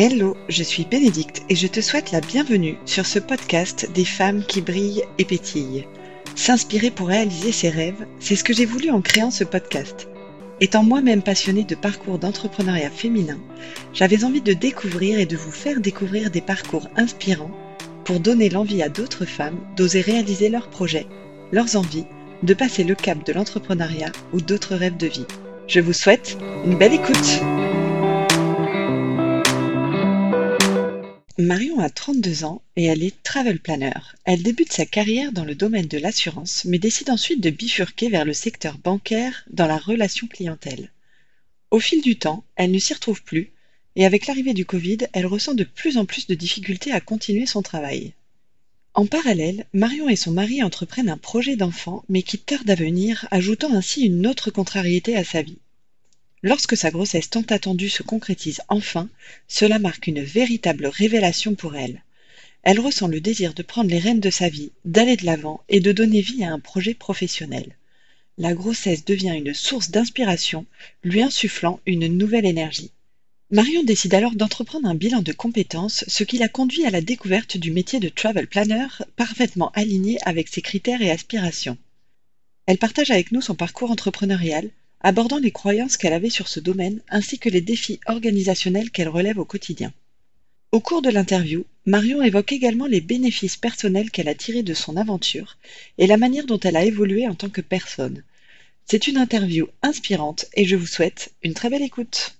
Hello, je suis Bénédicte et je te souhaite la bienvenue sur ce podcast des femmes qui brillent et pétillent. S'inspirer pour réaliser ses rêves, c'est ce que j'ai voulu en créant ce podcast. Étant moi-même passionnée de parcours d'entrepreneuriat féminin, j'avais envie de découvrir et de vous faire découvrir des parcours inspirants pour donner l'envie à d'autres femmes d'oser réaliser leurs projets, leurs envies, de passer le cap de l'entrepreneuriat ou d'autres rêves de vie. Je vous souhaite une belle écoute. Marion a 32 ans et elle est travel planner. Elle débute sa carrière dans le domaine de l'assurance, mais décide ensuite de bifurquer vers le secteur bancaire dans la relation clientèle. Au fil du temps, elle ne s'y retrouve plus et avec l'arrivée du Covid, elle ressent de plus en plus de difficultés à continuer son travail. En parallèle, Marion et son mari entreprennent un projet d'enfant mais qui tarde à venir, ajoutant ainsi une autre contrariété à sa vie. Lorsque sa grossesse tant attendue se concrétise enfin, cela marque une véritable révélation pour elle. Elle ressent le désir de prendre les rênes de sa vie, d'aller de l'avant et de donner vie à un projet professionnel. La grossesse devient une source d'inspiration, lui insufflant une nouvelle énergie. Marion décide alors d'entreprendre un bilan de compétences, ce qui la conduit à la découverte du métier de travel planner, parfaitement aligné avec ses critères et aspirations. Elle partage avec nous son parcours entrepreneurial, abordant les croyances qu'elle avait sur ce domaine ainsi que les défis organisationnels qu'elle relève au quotidien. Au cours de l'interview, Marion évoque également les bénéfices personnels qu'elle a tirés de son aventure et la manière dont elle a évolué en tant que personne. C'est une interview inspirante et je vous souhaite une très belle écoute.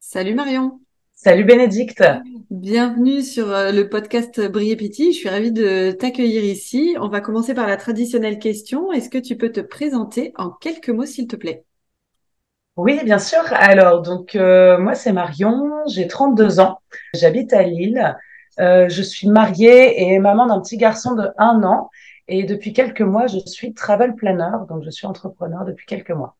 Salut Marion. Salut Bénédicte. Bienvenue sur euh, le podcast Briller Petit. Je suis ravie de t'accueillir ici. On va commencer par la traditionnelle question. Est-ce que tu peux te présenter en quelques mots, s'il te plaît? Oui, bien sûr. Alors, donc, euh, moi, c'est Marion. J'ai 32 ans. J'habite à Lille. Euh, je suis mariée et maman d'un petit garçon de un an. Et depuis quelques mois, je suis travel planner. Donc, je suis entrepreneur depuis quelques mois.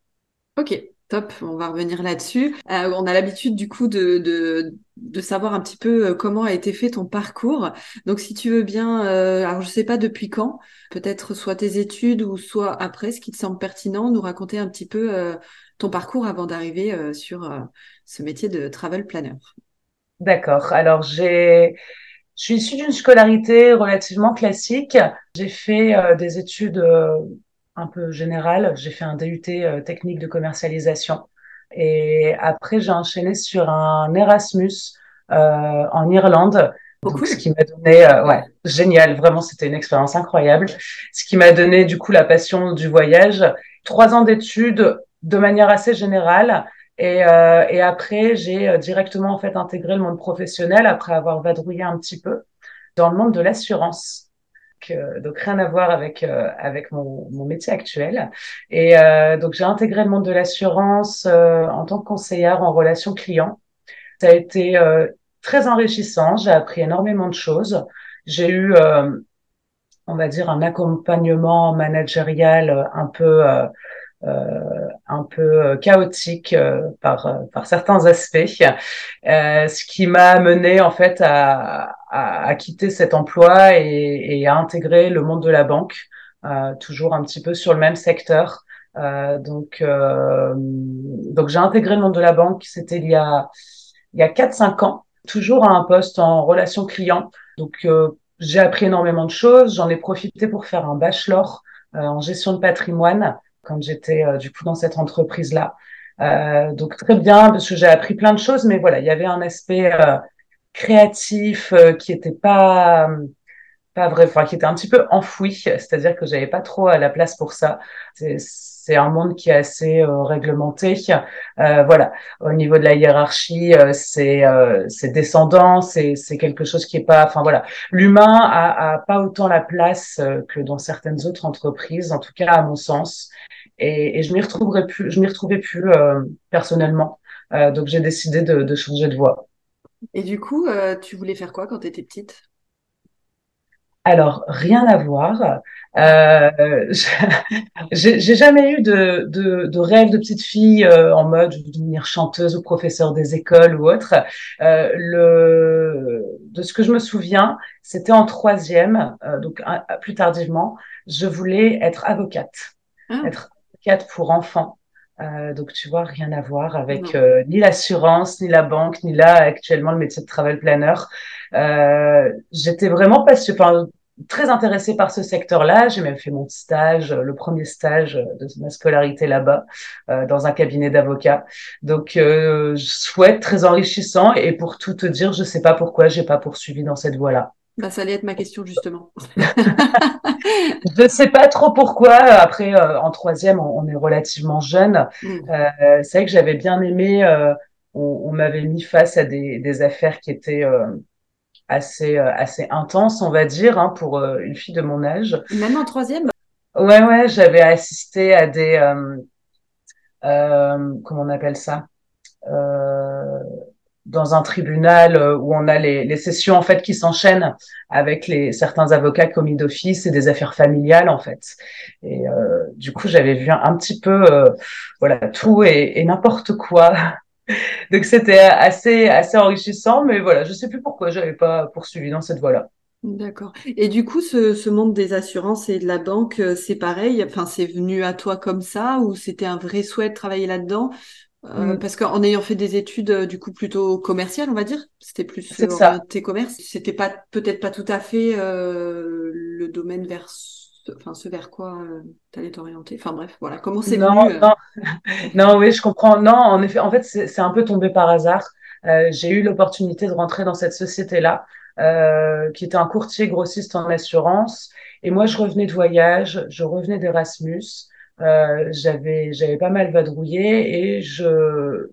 Ok, Top, on va revenir là-dessus. Euh, on a l'habitude du coup de, de, de, savoir un petit peu comment a été fait ton parcours. Donc si tu veux bien, alors je sais pas depuis quand, peut-être soit tes études ou soit après, ce qui te semble pertinent, nous raconter un petit peu ton parcours avant d'arriver sur ce métier de travel planner? D'accord. Alors j'ai, je suis issue d'une scolarité relativement classique. J'ai fait des études un peu général. J'ai fait un DUT euh, technique de commercialisation. Et après, j'ai enchaîné sur un Erasmus euh, en Irlande. Donc, ce qui m'a donné, euh, ouais, génial, vraiment, c'était une expérience incroyable. Ce qui m'a donné du coup la passion du voyage. Trois ans d'études de manière assez générale. Et, euh, et après, j'ai euh, directement en fait intégré le monde professionnel après avoir vadrouillé un petit peu dans le monde de l'assurance. Euh, donc rien à voir avec euh, avec mon, mon, métier actuel. Et euh, donc j'ai intégré le monde de l'assurance en tant que conseillère en relation client. Ça a été très enrichissant. J'ai appris énormément de choses. J'ai eu, on va dire, un accompagnement managérial un peu euh, un peu euh, chaotique euh, par par certains aspects, ce qui m'a amené en fait à, à, à quitter cet emploi et, et, à intégrer le monde de la banque, toujours un petit peu sur le même secteur. donc donc j'ai intégré le monde de la banque, c'était il y a il y a quatre cinq ans, toujours à un poste en relation client. Donc j'ai appris énormément de choses. J'en ai profité pour faire un bachelor en gestion de patrimoine quand j'étais euh, du coup dans cette entreprise là. Euh, donc très bien parce que j'ai appris plein de choses, mais voilà, il y avait un aspect euh, créatif qui était pas pas vrai, enfin qui était un petit peu enfoui, c'est-à-dire que j'avais pas trop la place pour ça. Un monde qui est assez réglementé. Euh, voilà, au niveau de la hiérarchie, euh, c'est c'est descendant, c'est c'est quelque chose qui est pas, enfin voilà, l'humain a, pas autant la place que dans certaines autres entreprises, en tout cas à mon sens et, je m'y plus, je m'y retrouvais plus euh, personnellement. Euh, donc j'ai décidé de, changer de voie. Et du coup, euh, tu voulais faire quoi quand tu étais petite? Alors, rien à voir. Euh, j'ai jamais eu de, de, de, rêve de petite fille euh, en mode je veux devenir chanteuse ou professeur des écoles ou autre. Euh, le, de ce que je me souviens, c'était en troisième, euh, donc plus tardivement, je voulais être avocate. Ah. Être pour enfants. Euh, donc tu vois, rien à voir avec euh, ni l'assurance, ni la banque, ni là actuellement le métier de travel planner. Euh, J'étais vraiment passionnée, enfin, très intéressée par ce secteur-là. J'ai même fait mon stage, le premier stage de ma scolarité là-bas, euh, dans un cabinet d'avocats. Donc euh, je souhaite très enrichissant. Et pour tout te dire, je sais pas pourquoi j'ai pas poursuivi dans cette voie-là. Bah, ça allait être ma question justement. je ne sais pas trop pourquoi. Après, euh, en troisième, on, est relativement jeune. Mm. Euh, c'est vrai que j'avais bien aimé. Euh, on, m'avait mis face à des, affaires qui étaient assez assez intenses, on va dire, hein, pour une fille de mon âge. Même en troisième? Ouais, ouais, j'avais assisté à des comment on appelle ça? Dans un tribunal euh, où on a les, les sessions en fait qui s'enchaînent avec les certains avocats commis d'office et des affaires familiales en fait. Et euh, du coup, j'avais vu un, petit peu euh, voilà tout et, et n'importe quoi. Donc c'était assez assez enrichissant, mais voilà, je sais plus pourquoi j'avais pas poursuivi dans cette voie-là. D'accord. Et du coup, ce, ce, monde des assurances et de la banque, euh, c'est pareil? Enfin, c'est venu à toi comme ça ou c'était un vrai souhait de travailler là-dedans? Euh, mm. Parce qu'en ayant fait des études euh, du coup plutôt commerciales, on va dire, c'était plus euh, orienté commerce. C'était pas peut-être pas tout à fait euh, le domaine vers, enfin ce vers quoi euh, t'allais t'orienter. Enfin bref, voilà. Comment c'est non, venu Non, non, oui, je comprends. Non, en effet, en fait, c'est un peu tombé par hasard. J'ai eu l'opportunité de rentrer dans cette société-là, qui était un courtier grossiste en assurance. Et moi, je revenais de voyage, je revenais d'Erasmus. Euh, j'avais j'avais pas mal vadrouillé et je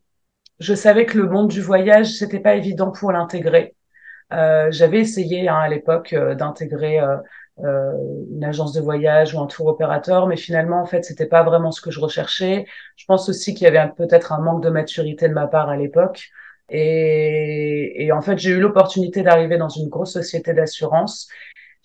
je savais que le monde du voyage c'était pas évident pour l'intégrer. Euh, j'avais essayé hein, à l'époque euh, d'intégrer euh, euh, une agence de voyage ou un tour opérateur, mais finalement en fait c'était pas vraiment ce que je recherchais. Je pense aussi qu'il y avait peut-être un manque de maturité de ma part à l'époque. Et, et, en fait, j'ai eu l'opportunité d'arriver dans une grosse société d'assurance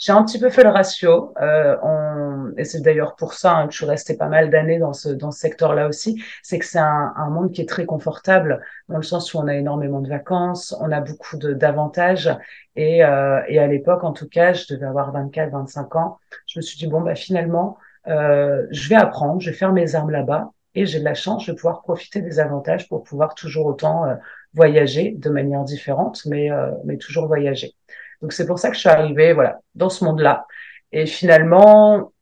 j'ai un petit peu fait le ratio, euh, on, et c'est d'ailleurs pour ça hein, que je suis restée pas mal d'années dans ce, dans ce secteur-là aussi, c'est que c'est un, un, monde qui est très confortable, dans le sens où on a énormément de vacances, on a beaucoup d'avantages, et, euh, et à l'époque, en tout cas, je devais avoir 24, 25 ans, je me suis dit, bon, bah finalement, euh, je vais apprendre, je vais faire mes armes là-bas, et j'ai de la chance, vais pouvoir profiter des avantages pour pouvoir toujours autant euh, voyager de manière différente, mais, euh, mais toujours voyager. Donc c'est pour ça que je suis arrivée voilà dans ce monde-là. Et finalement,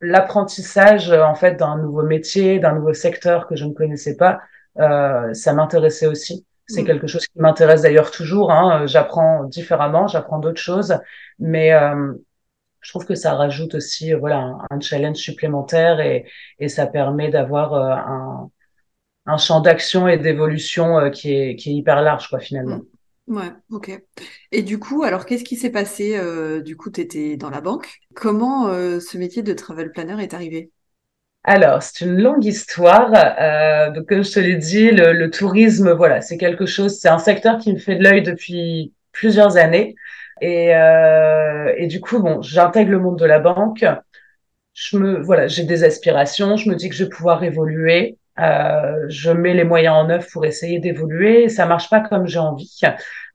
l'apprentissage en fait d'un nouveau métier, d'un nouveau secteur que je ne connaissais pas, euh, ça m'intéressait aussi. C'est mm. quelque chose qui m'intéresse d'ailleurs toujours. Hein. J'apprends différemment, j'apprends d'autres choses, mais euh, je trouve que ça rajoute aussi voilà un, challenge supplémentaire et, et ça permet d'avoir euh, un, un champ d'action et d'évolution euh, qui est, qui est hyper large quoi finalement. Mm. Ouais, ok. Et du coup, alors qu'est-ce qui s'est passé euh, Du coup, tu étais dans la banque? Comment euh, ce métier de travel planner est arrivé? Alors, c'est une longue histoire. Euh, comme je te l'ai dit, le, tourisme, voilà, c'est quelque chose, c'est un secteur qui me fait de l'œil depuis plusieurs années. Et, et du coup, bon, j'intègre le monde de la banque. Je me, voilà, j'ai des aspirations. Je me dis que je vais pouvoir évoluer. Euh, je mets les moyens en œuvre pour essayer d'évoluer. Ça marche pas comme j'ai envie,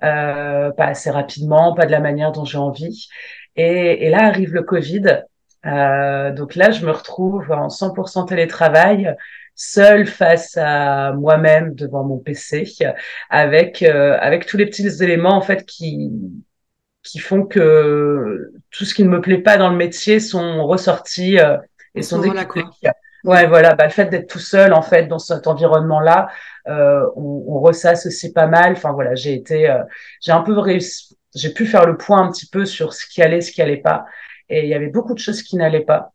euh, pas assez rapidement, pas de la manière dont j'ai envie. Et, et, là arrive le Covid. Euh, donc là, je me retrouve en 100% télétravail, seule face à moi-même devant mon PC, avec euh, avec tous les petits éléments en fait qui qui font que tout ce qui ne me plaît pas dans le métier sont ressortis euh, et sont décliqués. Ouais, voilà, bah, le fait d'être tout seul en fait dans cet environnement-là, euh, on, on, ressasse aussi pas mal. Enfin voilà, j'ai été, euh, j'ai un peu réussi, j'ai pu faire le point un petit peu sur ce qui allait, ce qui allait pas, et il y avait beaucoup de choses qui n'allaient pas.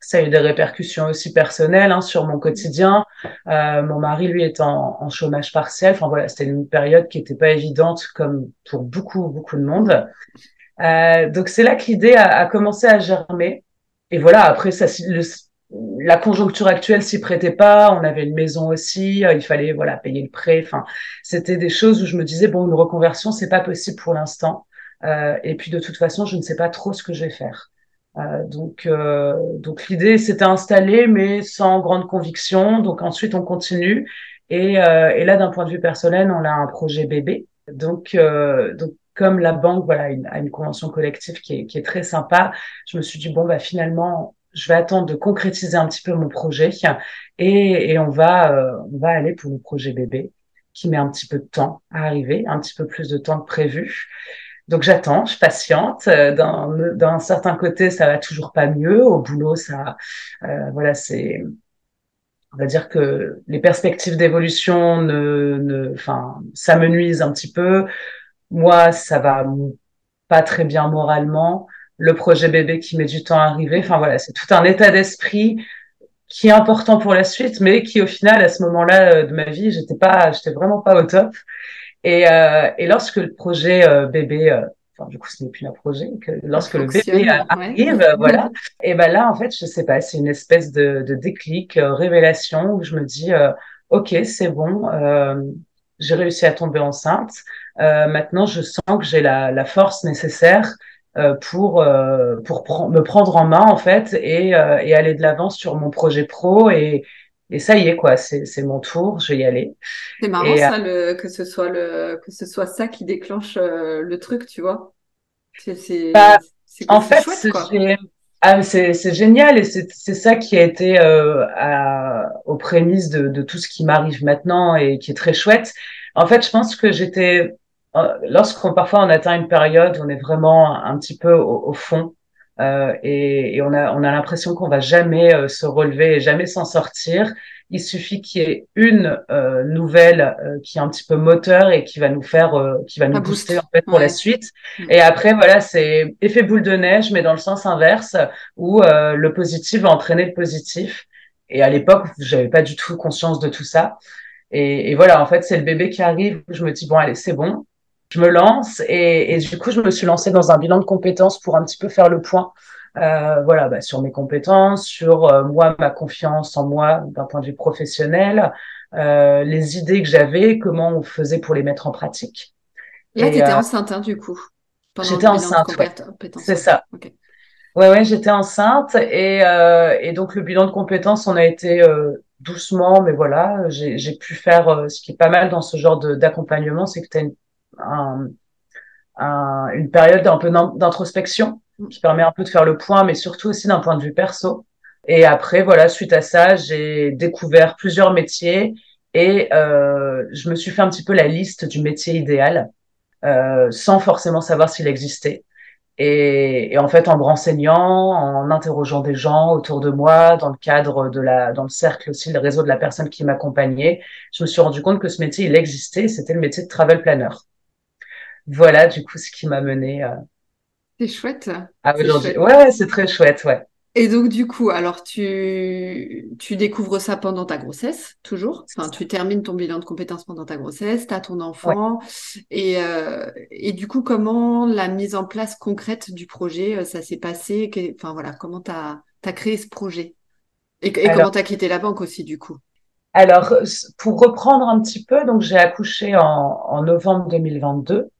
Ça a eu des répercussions aussi personnelles hein, sur mon quotidien. Euh, mon mari, lui, est en, en chômage partiel. Enfin voilà, c'était une période qui n'était pas évidente comme pour beaucoup beaucoup de monde. Euh, donc c'est là que l'idée a, a, commencé à germer. Et voilà, après ça, le, la conjoncture actuelle s'y prêtait pas. On avait une maison aussi, euh, il fallait voilà payer le prêt. Enfin, c'était des choses où je me disais bon, une reconversion c'est pas possible pour l'instant. Euh, et puis de toute façon, je ne sais pas trop ce que je vais faire. Euh, donc euh, donc l'idée s'était installée, mais sans grande conviction. Donc ensuite on continue. Et, euh, et là, d'un point de vue personnel, on a un projet bébé. Donc donc comme la banque voilà a une convention collective qui est, qui est très sympa, je me suis dit bon bah finalement je vais attendre de concrétiser un petit peu mon projet et, et on va euh, on va aller pour le projet bébé qui met un petit peu de temps à arriver, un petit peu plus de temps que prévu. Donc j'attends, je patiente. Euh, d'un certain côté, ça va toujours pas mieux. Au boulot, ça, euh, voilà, c'est, on va dire que les perspectives d'évolution ne, ne, enfin, ça me nuise un petit peu. Moi, ça va pas très bien moralement. Le projet bébé qui met du temps à arriver. Enfin voilà, c'est tout un état d'esprit qui est important pour la suite, mais qui au final, à ce moment-là euh, de ma vie, j'étais pas, j'étais vraiment pas au top. Et, euh, et lorsque le projet euh, bébé, euh, enfin du coup ce n'est plus un projet, que lorsque le bébé arrive, voilà, et ben là en fait je sais pas, c'est une espèce de, de déclic, révélation où je me dis ok c'est bon, j'ai réussi à tomber enceinte. maintenant je sens que j'ai la, la force nécessaire pour pour me prendre en main en fait et, et aller de l'avant sur mon projet pro et et ça y est quoi, c'est mon tour, je vais y aller. C'est marrant ça, le, que ce soit le que ce soit ça qui déclenche euh, le truc, tu vois. C'est bah, en fait c'est ah, c'est génial et c'est ça qui a été euh, à, aux prémices de, de tout ce qui m'arrive maintenant et qui est très chouette. En fait, je pense que j'étais euh, lorsqu'on parfois on atteint une période, on est vraiment un petit peu au, au fond euh, et, et, on a, on a l'impression qu'on va jamais euh, se relever et jamais s'en sortir. Il suffit qu'il y ait une euh, nouvelle euh, qui est un petit peu moteur et qui va nous faire, qui va nous booster en fait pour la suite. Mm. Et après, voilà, c'est effet boule de neige, mais dans le sens inverse, où le positif va entraîner le positif. Et à l'époque, j'avais pas du tout conscience de tout ça. Et, et voilà, en fait, c'est le bébé qui arrive. Je me dis bon, allez, c'est bon je me lance et, et, du coup, je me suis lancée dans un bilan de compétences pour un petit peu faire le point. Euh, voilà, bah, sur mes compétences, sur euh, moi, ma confiance en moi d'un point de vue professionnel, euh, les idées que j'avais, comment on faisait pour les mettre en pratique. Là, tu étais euh, enceinte, hein, du coup. J'étais enceinte, ouais. C'est ça. Okay. Ouais, ouais, j'étais enceinte et, euh, et donc le bilan de compétences, on a été doucement, mais voilà, j'ai pu faire ce qui est pas mal dans ce genre d'accompagnement, c'est que tu as une un, un, une période un peu d'introspection mm. qui permet un peu de faire le point, mais surtout aussi d'un point de vue perso. Et après, voilà, suite à ça, j'ai découvert plusieurs métiers et euh, je me suis fait un petit peu la liste du métier idéal euh, sans forcément savoir s'il existait. Et, et, en fait, en me renseignant, en interrogeant des gens autour de moi, dans le cadre de la, dans le cercle aussi, le réseau de la personne qui m'accompagnait, je me suis rendu compte que ce métier, il existait. C'était le métier de travel planner voilà du coup ce qui m'a mené. Euh... C'est chouette. À aujourd'hui. Ouais, c'est très chouette, ouais. Et donc du coup, alors tu tu découvres ça pendant ta grossesse, toujours? Enfin, tu termines ton bilan de compétences pendant ta grossesse, tu as ton enfant, et euh, et du coup, comment la mise en place concrète du projet, euh, ça s'est passé? Enfin voilà, comment tu as, créé ce projet? Et, et comment tu as quitté la banque aussi, du coup? Alors, pour reprendre un petit peu, donc j'ai accouché en, en novembre 2022.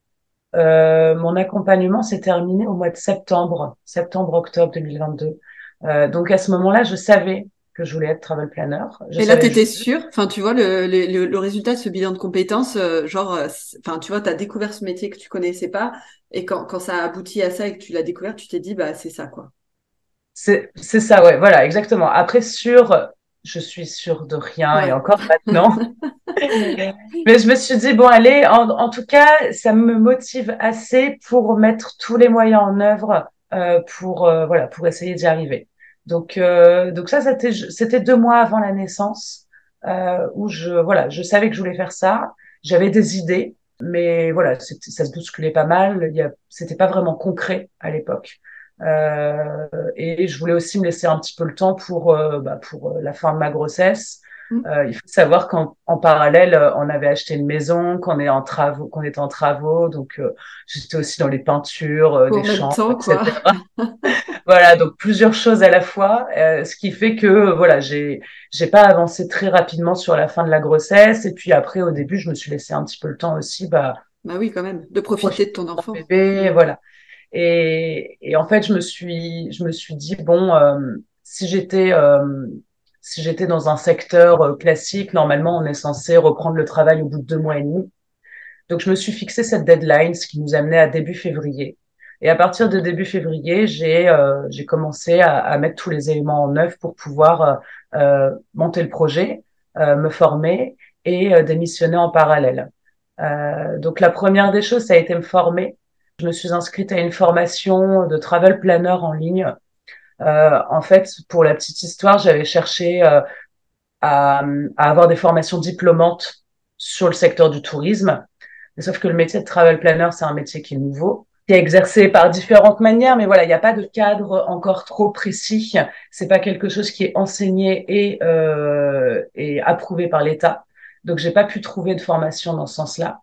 Euh, mon accompagnement s'est terminé au mois de septembre, septembre-octobre 2022. Euh, donc à ce moment-là, je savais que je voulais être travel planner. et là, tu étais sûre? Enfin, tu vois, le, le, le, résultat de ce bilan de compétences, euh, genre, enfin, tu vois, tu as découvert ce métier que tu connaissais pas, et quand, quand ça a abouti à ça et que tu l'as découvert, tu t'es dit, bah, c'est ça, quoi. C'est ça, ouais, voilà, exactement. Après, sur je suis sûre de rien et encore maintenant. Mais je me suis dit, bon, allez, en, en, tout cas, ça me motive assez pour mettre tous les moyens en œuvre euh, pour, euh, voilà, pour essayer d'y arriver. Donc, euh, donc ça, c'était, c'était deux mois avant la naissance euh, où je, voilà, je savais que je voulais faire ça. J'avais des idées, mais voilà, ça se bousculait pas mal. C'était pas vraiment concret à l'époque. Euh, et je voulais aussi me laisser un petit peu le temps pour, euh, bah, pour euh, la fin de ma grossesse. Mm. il faut savoir qu'en en parallèle, on avait acheté une maison, qu'on est en travaux, qu'on était en travaux, donc j'étais aussi dans les peintures, des chambres, etc. voilà, donc plusieurs choses à la fois, ce qui fait que voilà, j'ai j'ai pas avancé très rapidement sur la fin de la grossesse, et puis après au début, je me suis laissé un petit peu le temps aussi, bah bah oui, quand même, de profiter de ton enfant. Bébé, voilà. Et, et, en fait, je me suis, je me suis dit bon, euh, si j'étais, euh, si j'étais dans un secteur euh, classique, normalement, on est censé reprendre le travail au bout de deux mois et demi. Donc, je me suis fixé cette deadline, ce qui nous amenait à début février. Et à partir de début février, j'ai euh, j'ai commencé à, à, mettre tous les éléments en œuvre pour pouvoir euh, euh monter le projet, me former et démissionner en parallèle. donc la première des choses, ça a été me former. Je me suis inscrite à une formation de travel planner en ligne. en fait, pour la petite histoire, j'avais cherché à, à avoir des formations diplômantes sur le secteur du tourisme. Sauf que le métier de travel planner, c'est un métier qui est nouveau qui est exercé par différentes manières, mais voilà, il n'y a pas de cadre encore trop précis. C'est pas quelque chose qui est enseigné et, euh, et approuvé par l'État. Donc, j'ai pas pu trouver de formation dans ce sens-là,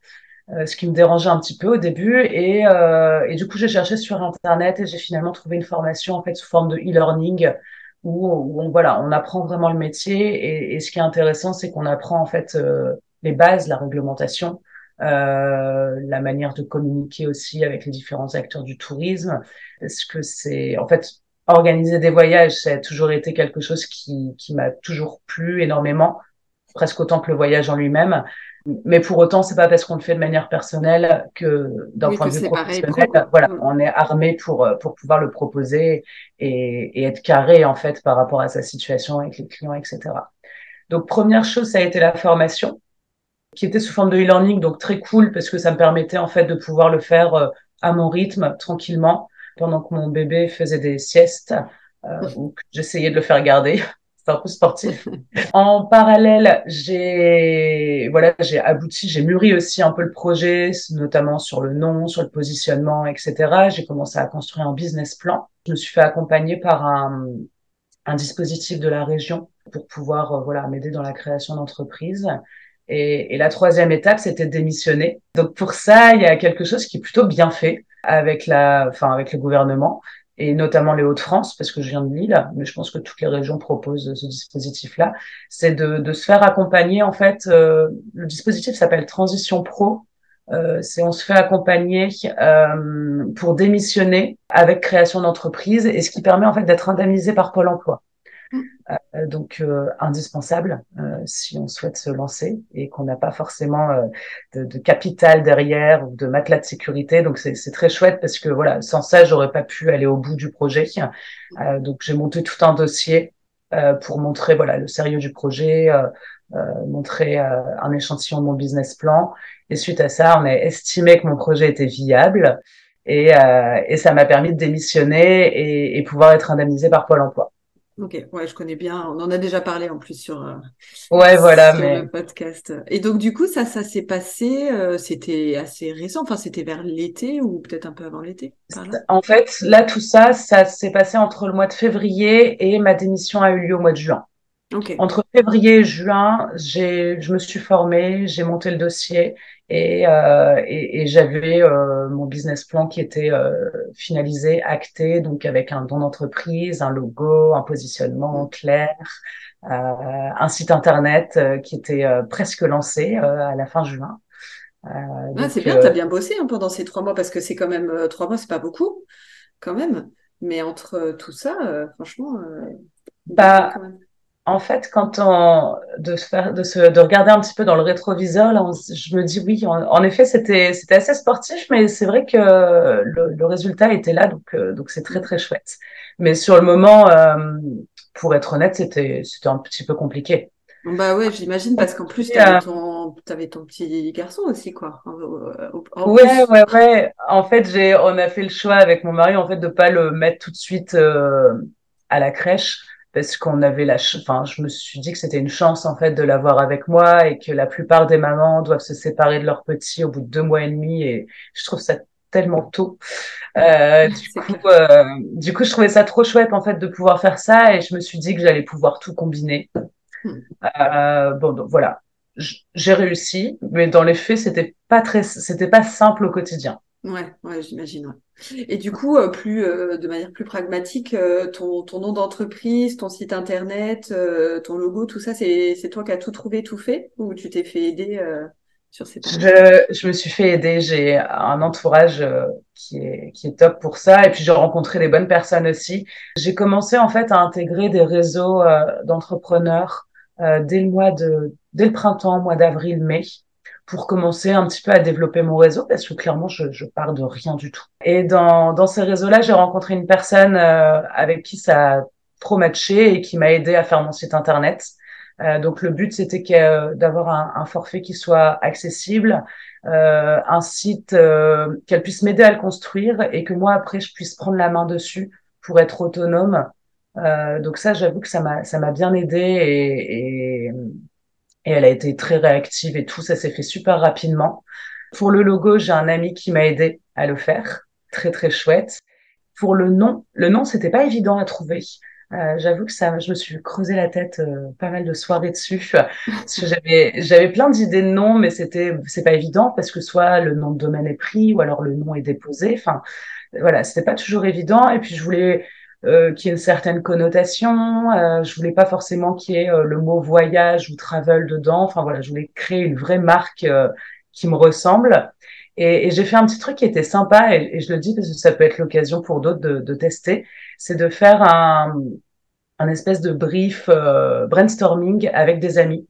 euh, ce qui me dérangeait un petit peu au début. Et, euh, et du coup, j'ai cherché sur Internet et j'ai finalement trouvé une formation en fait sous forme de e-learning où, où, on voilà, on apprend vraiment le métier. Et, et ce qui est intéressant, c'est qu'on apprend en fait euh, les bases, la réglementation, euh, la manière de communiquer aussi avec les différents acteurs du tourisme. Est-ce que c'est, en fait, organiser des voyages, ça a toujours été quelque chose qui, qui m'a toujours plu énormément, presque autant que le voyage en lui-même. Mais pour autant, c'est pas parce qu'on le fait de manière personnelle que d'un point de vue professionnel, voilà, on est armé pour pour pouvoir le proposer et, et, être carré en fait par rapport à sa situation avec les clients, etc. Donc première chose, ça a été la formation qui était sous forme de e-learning, donc très cool parce que ça me permettait en fait de pouvoir le faire euh, à mon rythme, tranquillement, pendant que mon bébé faisait des siestes, euh, ou j'essayais de le faire garder. C'est un peu sportif. en parallèle, j'ai voilà, j'ai abouti, j'ai mûri aussi un peu le projet, notamment sur le nom, sur le positionnement, etc. J'ai commencé à construire un business plan. Je me suis fait accompagner par un, un dispositif de la région pour pouvoir euh, voilà m'aider dans la création d'entreprise. Et, et, la troisième étape, c'était démissionner. Donc pour ça, il y a quelque chose qui est plutôt bien fait avec la, enfin avec le gouvernement et notamment les Hauts-de-France, parce que je viens de Lille, mais je pense que toutes les régions proposent ce dispositif-là. C'est de, de, se faire accompagner. En fait, euh, le dispositif s'appelle Transition Pro. Euh, c'est on se fait accompagner euh, pour démissionner avec création d'entreprise et ce qui permet en fait d'être indemnisé par Pôle Emploi. Euh, donc euh, indispensable euh, si on souhaite se lancer et qu'on n'a pas forcément de, de, capital derrière ou de matelas de sécurité. Donc c'est très chouette parce que voilà, sans ça, j'aurais pas pu aller au bout du projet. donc j'ai monté tout un dossier pour montrer voilà le sérieux du projet, montrer un échantillon de mon business plan. Et suite à ça, on a estimé que mon projet était viable. Et, et ça m'a permis de démissionner et, et pouvoir être indemnisé par Pôle Emploi. Ok, ouais, je connais bien. On en a déjà parlé en plus sur, euh, ouais, voilà, mais... le podcast. Et donc du coup, ça, ça s'est passé. Euh, c'était assez récent. Enfin, c'était vers l'été ou peut-être un peu avant l'été. En fait, là, tout ça, ça s'est passé entre le mois de février et ma démission a eu lieu au mois de juin. Entre février et juin, je me suis formée, j'ai monté le dossier et, euh, et, et j'avais euh, mon business plan qui était euh, finalisé, acté, donc avec un don d'entreprise, un logo, un positionnement clair, euh, un site internet euh, qui était euh, presque lancé à la fin juin. Ah, c'est bien, tu as bien bossé hein, pendant ces trois mois parce que c'est quand même trois mois, c'est pas beaucoup quand même. Mais entre tout ça, franchement, bah, quand même en fait, quand on de faire de se de regarder un petit peu dans le rétroviseur, là, je me dis oui, en, effet, c'était c'était assez sportif, mais c'est vrai que le, le, résultat était là, donc euh, donc c'est très très chouette. Mais sur le moment, euh, pour être honnête, c'était c'était un petit peu compliqué. Bah ouais, j'imagine parce qu'en plus t'avais ton avais ton petit garçon aussi quoi. ouais ouais ouais. En fait, j'ai on a fait le choix avec mon mari en fait de pas le mettre tout de suite euh, à la crèche parce qu'on avait la, enfin, je me suis dit que c'était une chance en fait de l'avoir avec moi et que la plupart des mamans doivent se séparer de leur petit au bout de deux mois et demi et je trouve ça tellement tôt. Euh, du coup, euh, du coup, je trouvais ça trop chouette en fait de pouvoir faire ça et je me suis dit que j'allais pouvoir tout combiner. Hmm. Euh, bon, donc voilà, j'ai réussi, mais dans les faits, c'était pas très, c'était pas simple au quotidien. Ouais, ouais, j'imagine. Ouais. Et du coup, euh, plus euh, de manière plus pragmatique, euh, ton, ton nom d'entreprise, ton site internet, ton logo, tout ça, c'est c'est toi qui as tout trouvé, tout fait, ou tu t'es fait aider sur ces je, je me suis fait aider. J'ai un entourage qui est qui est top pour ça, et puis j'ai rencontré les bonnes personnes aussi. J'ai commencé en fait à intégrer des réseaux d'entrepreneurs dès le mois de dès le printemps, mois d'avril, mai pour commencer un petit peu à développer mon réseau parce que clairement je, je pars de rien du tout. Et dans, dans ces réseaux-là, j'ai rencontré une personne euh, avec qui ça a trop matché et qui m'a aidé à faire mon site internet. Euh, donc le but c'était d'avoir un, un, forfait qui soit accessible, euh, un site euh, qu'elle puisse m'aider à le construire et que moi après je puisse prendre la main dessus pour être autonome. Euh, donc ça j'avoue que ça m'a ça m'a bien aidé et, et et elle a été très réactive et tout, ça s'est fait super rapidement. Pour le logo, j'ai un ami qui m'a aidé à le faire, très très chouette. Pour le nom, le nom c'était pas évident à trouver. Euh, j'avoue que ça, je me suis creusé la tête euh, pas mal de soirées dessus. j'avais, j'avais plein d'idées de noms, mais c'était, c'est pas évident parce que soit le nom de domaine est pris ou alors le nom est déposé. Enfin, voilà, c'était pas toujours évident. Et puis je voulais euh, qui ait une certaine connotation. Euh, je voulais pas forcément qu'il y ait euh, le mot voyage ou travel dedans. Enfin voilà, je voulais créer une vraie marque euh, qui me ressemble. Et, et j'ai fait un petit truc qui était sympa et, et, je le dis parce que ça peut être l'occasion pour d'autres de, de, tester. C'est de faire un, un espèce de brief brainstorming avec des amis.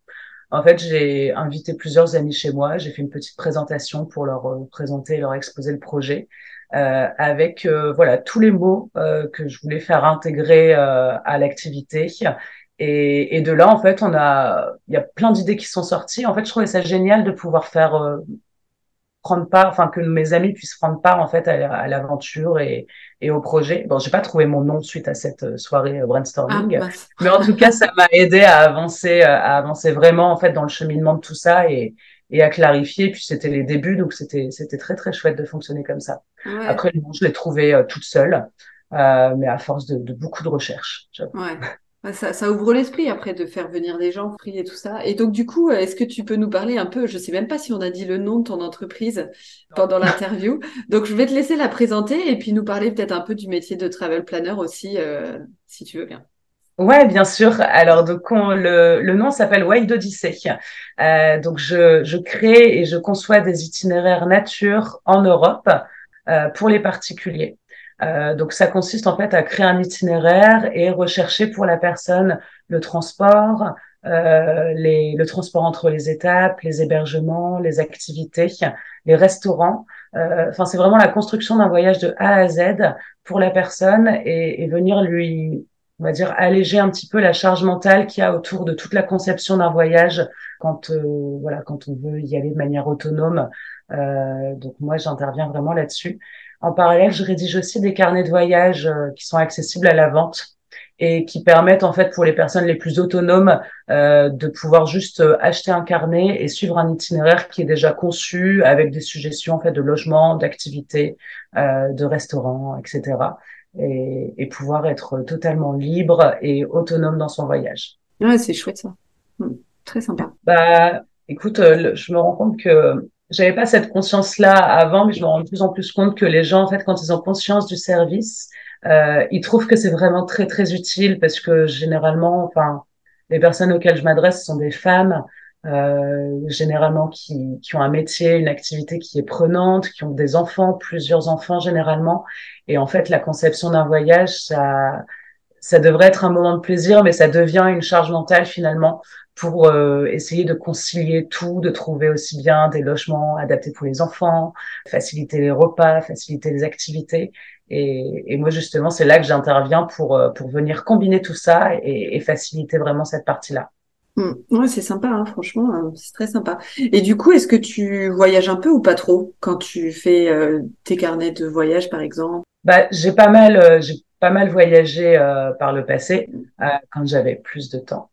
En fait, j'ai invité plusieurs amis chez moi. J'ai fait une petite présentation pour leur présenter, leur exposer le projet. Euh, avec euh, voilà tous les mots euh, que je voulais faire intégrer à l'activité. Et, et, de là, en fait, on a, il y a plein d'idées qui sont sorties. En fait, je trouvais ça génial de pouvoir faire prendre part, enfin que mes amis puissent prendre part en fait à, l'aventure et, et, au projet. Bon, j'ai pas trouvé mon nom suite à cette soirée brainstorming, ah, mais en tout cas, ça m'a aidé à avancer, à avancer vraiment en fait dans le cheminement de tout ça et, et à clarifier. Puis c'était les débuts, donc c'était c'était très très chouette de fonctionner comme ça. Après, je l'ai trouvé euh, toute seule, euh, mais à force de, de beaucoup de recherches. Ouais. Ça, ça, ouvre l'esprit après de faire venir des gens, prier tout ça. Et donc du coup, est-ce que tu peux nous parler un peu Je sais même pas si on a dit le nom de ton entreprise pendant l'interview. donc je vais te laisser la présenter et puis nous parler peut-être un peu du métier de travel planner aussi, euh, si tu veux bien. Ouais, bien sûr. Alors, donc, le, le nom s'appelle Wild Odyssey. Euh, donc, je, je crée et je conçois des itinéraires nature en Europe euh, pour les particuliers. Euh, donc, ça consiste en fait à créer un itinéraire et rechercher pour la personne le transport, euh, les, le transport entre les étapes, les hébergements, les activités, les restaurants. Euh, enfin, c'est vraiment la construction d'un voyage de A à Z pour la personne et, et venir lui on va dire, alléger un petit peu la charge mentale qu'il y a autour de toute la conception d'un voyage quand, euh, voilà, quand on veut y aller de manière autonome. Euh, donc moi, j'interviens vraiment là-dessus. En parallèle, je rédige aussi des carnets de voyage euh, qui sont accessibles à la vente et qui permettent en fait pour les personnes les plus autonomes euh, de pouvoir juste acheter un carnet et suivre un itinéraire qui est déjà conçu avec des suggestions en fait de logement, d'activités, euh, de restaurants, etc et, et, pouvoir être totalement libre et autonome dans son voyage. Ouais, c'est chouette ça. Hmm, très sympa. Bah, écoute, euh, je me rends compte que j'avais pas cette conscience-là avant, mais je me rends de plus en plus compte que les gens, en fait, quand ils ont conscience du service, euh, ils trouvent que c'est vraiment très très utile parce que généralement, enfin, les personnes auxquelles je m'adresse sont des femmes euh, généralement qui, qui ont un métier, une activité qui est prenante, qui ont des enfants, plusieurs enfants généralement. Et en fait, la conception d'un voyage, ça, ça devrait être un moment de plaisir, mais ça devient une charge mentale finalement pour euh, essayer de concilier tout, de trouver aussi bien des logements adaptés pour les enfants, faciliter les repas, faciliter les activités. Et, et moi justement, c'est là que j'interviens pour euh, pour venir combiner tout ça et, et faciliter vraiment cette partie-là. Mmh. Ouais, c'est sympa, hein, franchement, euh, c'est très sympa. Et du coup, est-ce que tu voyages un peu ou pas trop quand tu fais euh, tes carnets de voyage, par exemple? Bah, j'ai pas mal, euh, j'ai pas mal voyagé par le passé quand j'avais plus de temps.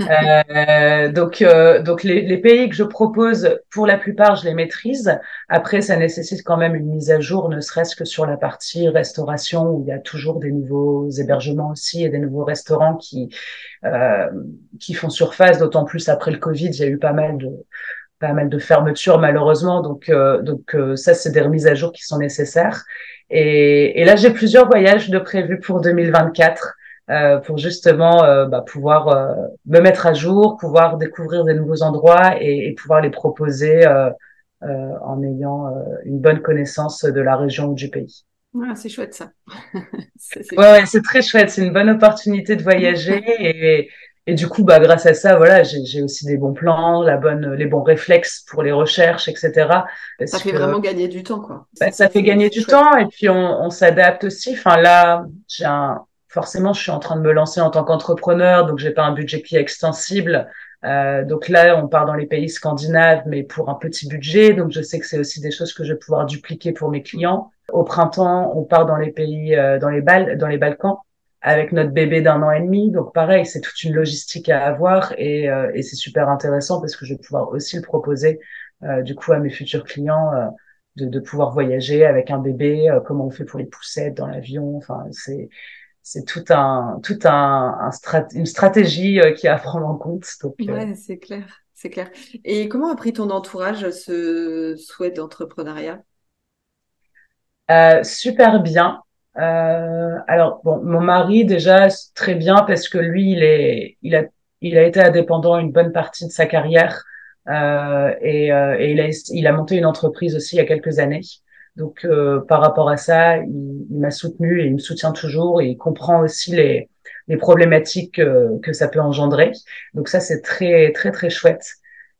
Euh, donc, euh, donc les, les, pays que je propose, pour la plupart, je les maîtrise. Après, ça nécessite quand même une mise à jour, ne serait-ce que sur la partie restauration, où il y a toujours des nouveaux hébergements aussi et des nouveaux restaurants qui euh, qui font surface. D'autant plus après le Covid, il y a eu pas mal de pas mal de fermetures malheureusement. Donc, euh, donc ça, c'est des remises à jour qui sont nécessaires. Et, et là, j'ai plusieurs voyages de prévus pour 2024. Euh, pour justement euh, bah, pouvoir euh, me mettre à jour, pouvoir découvrir des nouveaux endroits et, et pouvoir les proposer en ayant une bonne connaissance de la région ou du pays. Ah, c'est chouette ça. c'est ouais, ouais c'est très chouette. C'est une bonne opportunité de voyager et, et du coup, bah, grâce à ça, voilà, j'ai aussi des bons plans, la bonne, les bons réflexes pour les recherches, etc. Ça fait vraiment gagner du temps, quoi. Bah, ça fait gagner du temps et puis on, on s'adapte aussi. Enfin là, j'ai un, forcément, je suis en train de me lancer en tant qu'entrepreneur, donc j'ai pas un budget qui est extensible. Euh, donc là, on part dans les pays scandinaves, mais pour un petit budget. Donc je sais que c'est aussi des choses que je vais pouvoir dupliquer pour mes clients. Au printemps, on part dans les pays, euh, dans les Bal dans les Balkans avec notre bébé d'un an et demi. Donc pareil, c'est toute une logistique à avoir et, euh, et c'est super intéressant parce que je vais pouvoir aussi le proposer euh, du coup à mes futurs clients euh, de, de, pouvoir voyager avec un bébé, comment on fait pour les poussettes dans l'avion. Enfin, c'est c'est tout un tout un, un strat une stratégie qui à prendre en compte. Donc, ouais, c'est clair, c'est clair. Et comment a pris ton entourage ce souhait d'entrepreneuriat? Euh, super bien. Euh, alors bon, mon mari déjà très bien parce que lui il est, il a, il a été indépendant une bonne partie de sa carrière euh, et, euh, et, il a, il a monté une entreprise aussi il y a quelques années. Donc euh, par rapport à ça, il, m'a soutenu et il me soutient toujours et il comprend aussi les, les problématiques que, que ça peut engendrer. Donc ça c'est très très très chouette.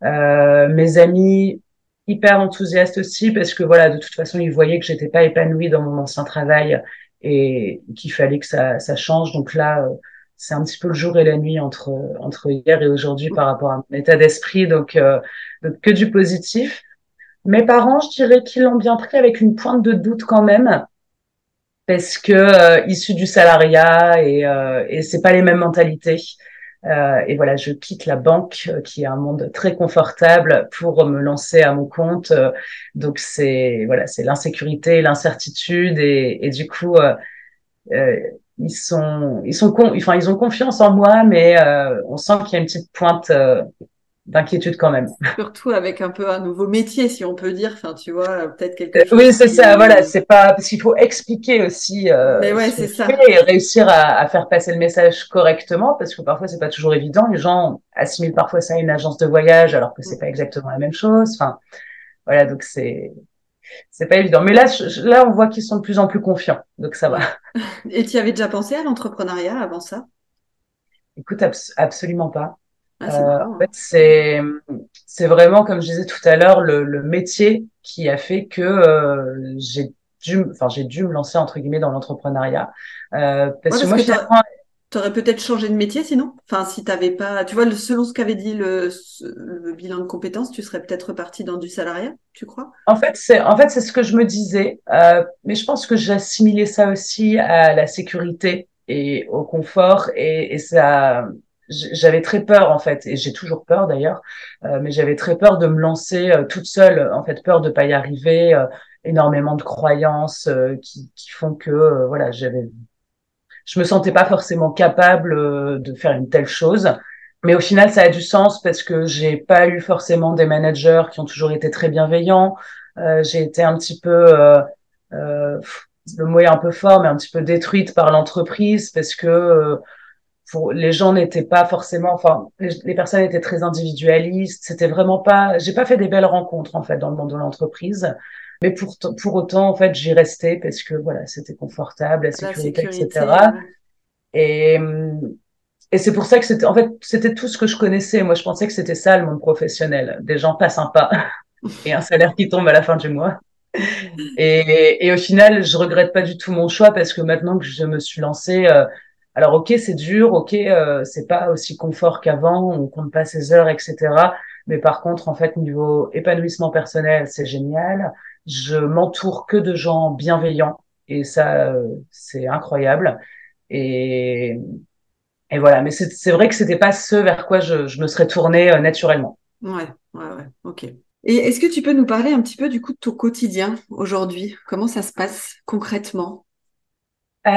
Euh, mes amis hyper enthousiastes aussi parce que voilà de toute façon ils voyaient que j'étais pas épanouie dans mon ancien travail et qu'il fallait que ça, ça change. Donc là, euh, c'est un petit peu le jour et la nuit entre entre hier et aujourd'hui par rapport à mon état d'esprit. Donc, euh, donc que du positif. Mes parents, je dirais qu'ils l'ont bien pris avec une pointe de doute quand même, parce que euh, issu du salariat et euh, et c'est pas les mêmes mentalités. Euh, et voilà, je quitte la banque, euh, qui est un monde très confortable, pour me lancer à mon compte. Euh, donc c'est voilà, c'est l'insécurité, l'incertitude, et, et, du coup, euh, ils sont ils sont enfin ils ont confiance en moi, mais on sent qu'il y a une petite pointe d'inquiétude quand même. Surtout avec un peu un nouveau métier, si on peut dire. Enfin, tu vois, peut-être quelque chose. Oui, c'est ça. Voilà, c'est pas parce qu'il faut expliquer aussi. Euh, Mais ouais, c'est ça. Et réussir à, à, faire passer le message correctement, parce que parfois c'est pas toujours évident. Les gens assimilent parfois ça à une agence de voyage, alors que c'est pas exactement la même chose. Enfin, voilà, donc c'est c'est pas évident. Mais là, là, on voit qu'ils sont de plus en plus confiants, donc ça va. Et tu avais déjà pensé à l'entrepreneuriat avant ça? Écoute, absolument pas. Ah, euh, en fait, c'est c'est vraiment comme je disais tout à l'heure le, le, métier qui a fait que euh, j'ai dû enfin j'ai dû me lancer entre guillemets dans l'entrepreneuriat. Euh, parce, que moi tu aurais peut-être changé de métier sinon? Enfin si t'avais pas tu vois selon ce qu'avait dit le, le, bilan de compétences tu serais peut-être reparti dans du salariat tu crois? En fait c'est en fait c'est ce que je me disais. Euh, mais je pense que j'assimilais ça aussi à la sécurité et au confort et, et ça j'avais très peur en fait et j'ai toujours peur d'ailleurs euh, mais j'avais très peur de me lancer euh, toute seule en fait peur de pas y arriver euh, énormément de croyances euh, qui, qui, font que voilà j'avais je me sentais pas forcément capable de faire une telle chose. Mais au final ça a du sens parce que j'ai pas eu forcément des managers qui ont toujours été très bienveillants. J'ai été un petit peu le mot est un peu fort mais un petit peu détruite par l'entreprise parce que pour, les gens n'étaient pas forcément, enfin, les, personnes étaient très individualistes. C'était vraiment pas, j'ai pas fait des belles rencontres, en fait, dans le monde de l'entreprise. Mais pour, pour autant, en fait, j'y restais parce que, voilà, c'était confortable, la sécurité, etc. Et, et c'est pour ça que c'était, en fait, c'était tout ce que je connaissais. Moi, je pensais que c'était ça, le monde professionnel. Des gens pas sympas et un salaire qui tombe à la fin du mois. Et, et, au final, je regrette pas du tout mon choix parce que maintenant que je me suis lancée, euh, alors ok, c'est dur, ok, euh, c'est pas aussi confort qu'avant, on compte pas ses heures, etc. Mais par contre, en fait, niveau épanouissement personnel, c'est génial. Je m'entoure que de gens bienveillants et ça, euh, c'est incroyable. Et, et voilà. Mais c'est vrai que c'était pas ce vers quoi je, je me serais tournée euh, naturellement. Ouais, ouais, ouais. Ok. Et est-ce que tu peux nous parler un petit peu du coup de ton quotidien aujourd'hui? Comment ça se passe concrètement? Euh,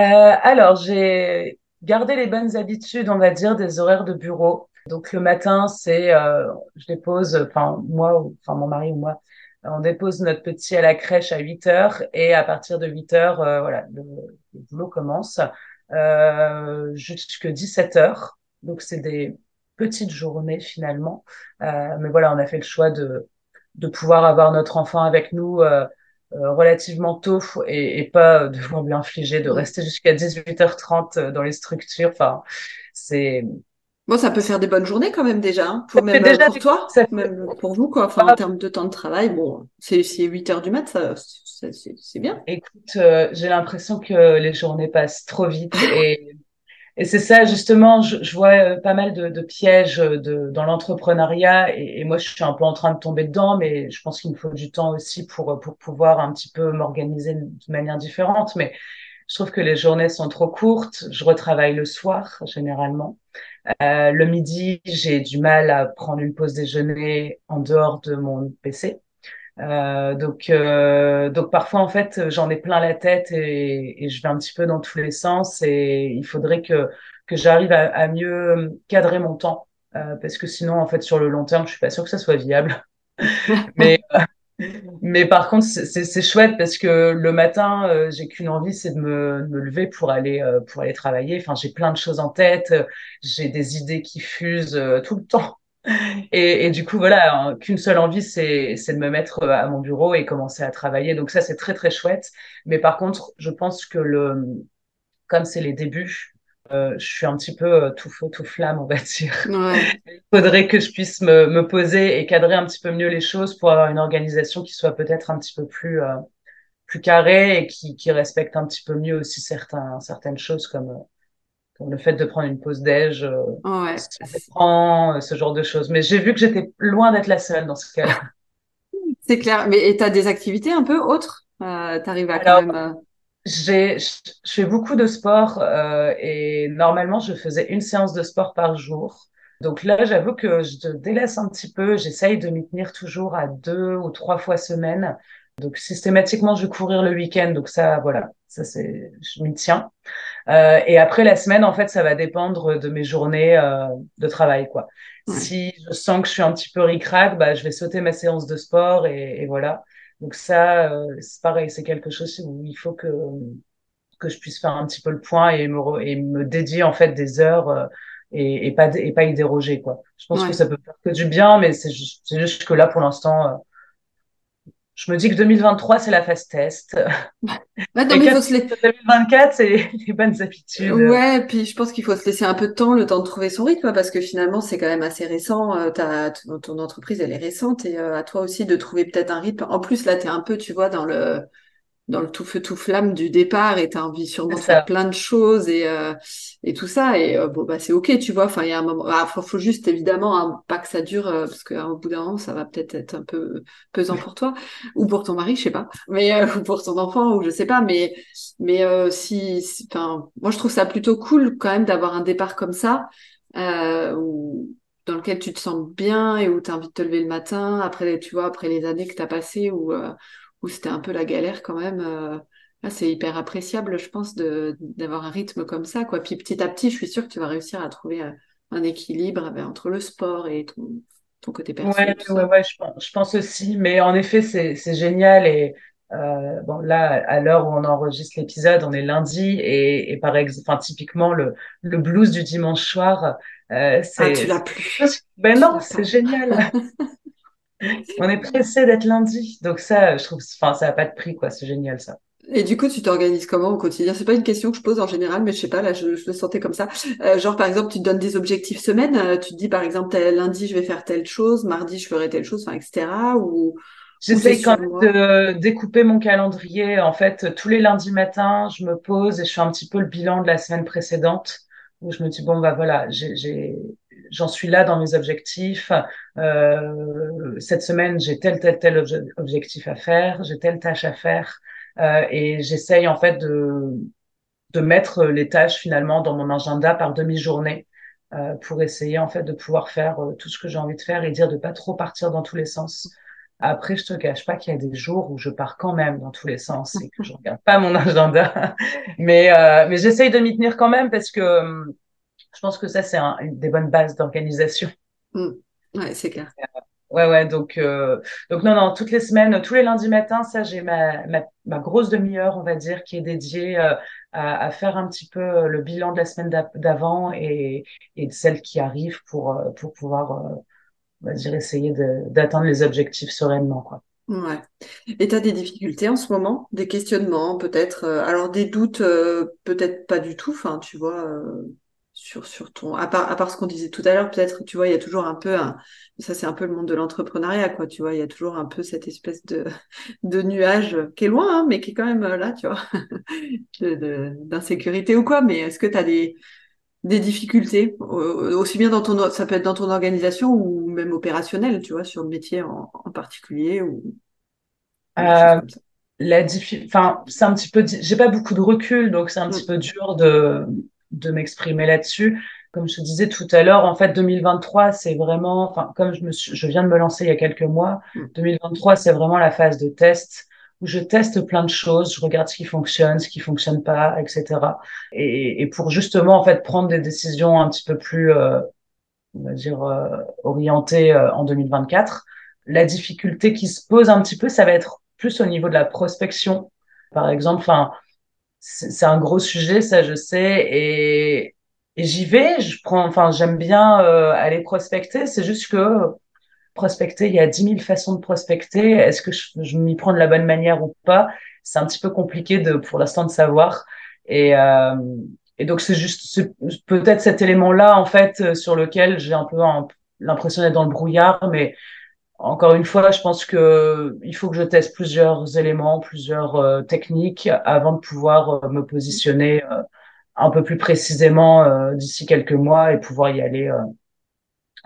Alors, j'ai garder les bonnes habitudes, on va dire, des horaires de bureau. Donc le matin, c'est, euh, je dépose, enfin moi, enfin mon mari ou moi, on dépose notre petit à la crèche à 8 heures et à partir de 8 heures, euh, voilà, le, boulot commence euh, jusqu'à 17 heures. Donc c'est des petites journées finalement, euh, mais voilà, on a fait le choix de de pouvoir avoir notre enfant avec nous euh, relativement tôt et, et pas devoir lui infliger de rester jusqu'à 18h30 euh, dans les structures. Enfin, c'est Bon, ça peut faire des bonnes journées quand même déjà, hein, pour, même déjà, pour toi, même pour vous, quoi. Enfin, en termes de temps de travail, bon, c'est 8 heures du mat, ça, c'est bien. Écoute, euh, j'ai l'impression que les journées passent trop vite et, et c'est ça, justement, je, je vois euh, pas mal de, de pièges de, dans l'entrepreneuriat et, et, moi, je suis un peu en train de tomber dedans, mais je pense qu'il me faut du temps aussi pour, pour pouvoir un petit peu m'organiser de manière différente. Mais je trouve que les journées sont trop courtes. Je retravaille le soir, généralement. Euh, le midi, j'ai du mal à prendre une pause déjeuner en dehors de mon PC. Euh, donc, euh, donc parfois en fait, j'en ai plein la tête et, et, je vais un petit peu dans tous les sens. Et il faudrait que que j'arrive à, à, mieux cadrer mon temps euh, parce que sinon en fait sur le long terme, je suis pas sûre que ça soit viable. Mais euh, mais par contre, c'est chouette parce que le matin, euh, j'ai qu'une envie, c'est de me, me, lever pour aller euh, pour aller travailler. Enfin, j'ai plein de choses en tête, j'ai des idées qui fusent euh, tout le temps. Et, et, du coup, voilà, hein, qu'une seule envie, c'est c'est de me mettre à mon bureau et commencer à travailler. Donc ça, c'est très très chouette. Mais par contre, je pense que le comme c'est les débuts, euh, je suis un petit peu euh, tout feu, tout flamme, on va dire. Ouais. Il faudrait que je puisse me, me, poser et cadrer un petit peu mieux les choses pour avoir une organisation qui soit peut-être un petit peu plus euh, plus carrée et qui, qui respecte un petit peu mieux aussi certains, certaines choses comme, euh, le fait de prendre une pause déj, ouais. prend, ce genre de choses. Mais j'ai vu que j'étais loin d'être la seule dans ce cas-là. C'est clair. Mais t'as des activités un peu autres? Euh, T'arrives à Alors, quand même j'ai, je fais beaucoup de sport euh, et normalement je faisais une séance de sport par jour. Donc là, j'avoue que je délaisse un petit peu. J'essaye de m'y tenir toujours à deux ou trois fois semaine. Donc systématiquement, je vais courir le week-end. Donc ça, voilà, ça c'est, je m'y tiens. Euh, et après la semaine, en fait, ça va dépendre de mes journées euh, de travail, quoi. Si je sens que je suis un petit peu ric-rac, bah, je vais sauter ma séance de sport et, et voilà. Donc ça, euh, c'est pareil, c'est quelque chose où il faut que que je puisse faire un petit peu le point et me et me dédier en fait des heures euh, et, et pas et pas y déroger quoi. Je pense que ça peut faire que du bien, mais c'est juste, juste que là pour l'instant, euh, je me dis que 2023, c'est la phase test. Ouais, non, mais faut se 2024, c'est les bonnes habitudes. Ouais, puis je pense qu'il faut se laisser un peu de temps, le temps de trouver son rythme, parce que finalement, c'est quand même assez récent. Euh, ton entreprise, elle est récente, et euh, à toi aussi de trouver peut-être un rythme. En plus, là, tu es un peu, tu vois, dans le dans le tout feu tout flamme du départ et t'as envie sûrement de faire plein de choses et euh, et tout ça. Et euh, bon bah c'est ok tu vois. Enfin il y a un moment ah, faut, faut, juste évidemment hein, pas que ça dure euh, parce qu'au bout d'un moment ça va peut-être être un peu pesant pour toi ou pour ton mari je sais pas. Mais euh, ou pour ton enfant ou je sais pas. Mais mais si enfin moi je trouve ça plutôt cool quand même d'avoir un départ comme ça où dans lequel tu te sens bien et où tu as envie de te lever le matin après tu vois après les années que tu as passées où où c'était un peu la galère quand même. Euh, là, c'est hyper appréciable, je pense, de d'avoir un rythme comme ça, quoi. Puis petit à petit, je suis sûre que tu vas réussir à trouver euh, un équilibre ben, entre le sport et ton, ton côté personnel. Ouais, ouais, ouais, je pense, je pense aussi. Mais en effet, c'est c'est génial et euh, bon là, à l'heure où on enregistre l'épisode, on est lundi et, et par exemple, enfin typiquement le le blues du dimanche soir, euh, c'est. Ah, tu l'as plus. Ben non, c'est génial. On est pressé d'être lundi. Donc ça, je trouve, enfin, ça n'a pas de prix, quoi. C'est génial, ça. Et du coup, tu t'organises comment au quotidien? C'est pas une question que je pose en général, mais je sais pas, là, je, je le sentais comme ça. Euh, genre, par exemple, tu te donnes des objectifs semaine. Euh, tu te dis, par exemple, lundi, je vais faire telle chose, mardi, je ferai telle chose, enfin, etc. Ou J'essaie quand même de découper mon calendrier. En fait, tous les lundis matins, je me pose et je fais un petit peu le bilan de la semaine précédente, où je me dis bon bah voilà, j'ai j'en suis là dans mes objectifs. Euh, cette semaine, j'ai tel, tel, tel objectif à faire, j'ai telle tâche à faire. Euh, et j'essaye en fait de, de mettre les tâches finalement dans mon agenda par demi-journée euh, pour essayer en fait de pouvoir faire euh, tout ce que j'ai envie de faire et dire de pas trop partir dans tous les sens. Après, je te cache pas qu'il y a des jours où je pars quand même dans tous les sens et que je regarde pas mon agenda, mais euh, mais j'essaye de m'y tenir quand même parce que je pense que ça, c'est un, une des bonnes bases d'organisation. Mmh. Ouais, c'est clair. Ouais, ouais, donc, euh, donc non, non, toutes les semaines, tous les lundis matins, ça, j'ai ma, ma, ma, grosse demi-heure, on va dire, qui est dédiée euh, à, à, faire un petit peu euh, le bilan de la semaine d'avant et, et de celle qui arrive pour, euh, pour pouvoir, euh, on va dire, essayer d'atteindre les objectifs sereinement, quoi. Ouais. Et tu as des difficultés en ce moment, des questionnements peut-être, alors des doutes peut-être pas du tout, enfin tu vois, sur, sur ton, à part, à part ce qu'on disait tout à l'heure, peut-être, tu vois, il y a toujours un peu un, ça c'est un peu le monde de l'entrepreneuriat, quoi, tu vois, il y a toujours un peu cette espèce de, de nuage qui est loin, hein, mais qui est quand même là, tu vois, d'insécurité ou quoi, mais est-ce que tu as des, des difficultés, aussi bien dans ton, ça peut être dans ton organisation ou même opérationnel, tu vois, sur le métier en, en particulier ou, euh, la enfin, c'est un petit peu, j'ai pas beaucoup de recul, donc c'est un petit mm. peu dur de, de m'exprimer là-dessus. Comme je te disais tout à l'heure, en fait, 2023, c'est vraiment, enfin, comme je me je viens de me lancer il y a quelques mois, 2023, mm. c'est vraiment la phase de test où je teste plein de choses, je regarde ce qui fonctionne, ce qui fonctionne pas, etc. Et, et pour justement, en fait, prendre des décisions un petit peu plus, euh, on va dire, euh, orientées euh, en 2024. La difficulté qui se pose un petit peu, ça va être plus au niveau de la prospection. Par exemple, enfin, c'est un gros sujet, ça je sais, et, j'y vais. Je prends, enfin, j'aime bien euh, aller prospecter. C'est juste que prospecter, il y a dix mille façons de prospecter. Est-ce que je, m'y prends de la bonne manière ou pas C'est un petit peu compliqué de, pour l'instant, de savoir. Et, euh, et donc c'est juste peut-être cet élément-là en fait sur lequel j'ai un peu l'impression d'être dans le brouillard, mais encore une fois, je pense que il faut que je teste plusieurs éléments, plusieurs euh, techniques avant de pouvoir euh, me positionner euh, un peu plus précisément d'ici quelques mois et pouvoir y aller,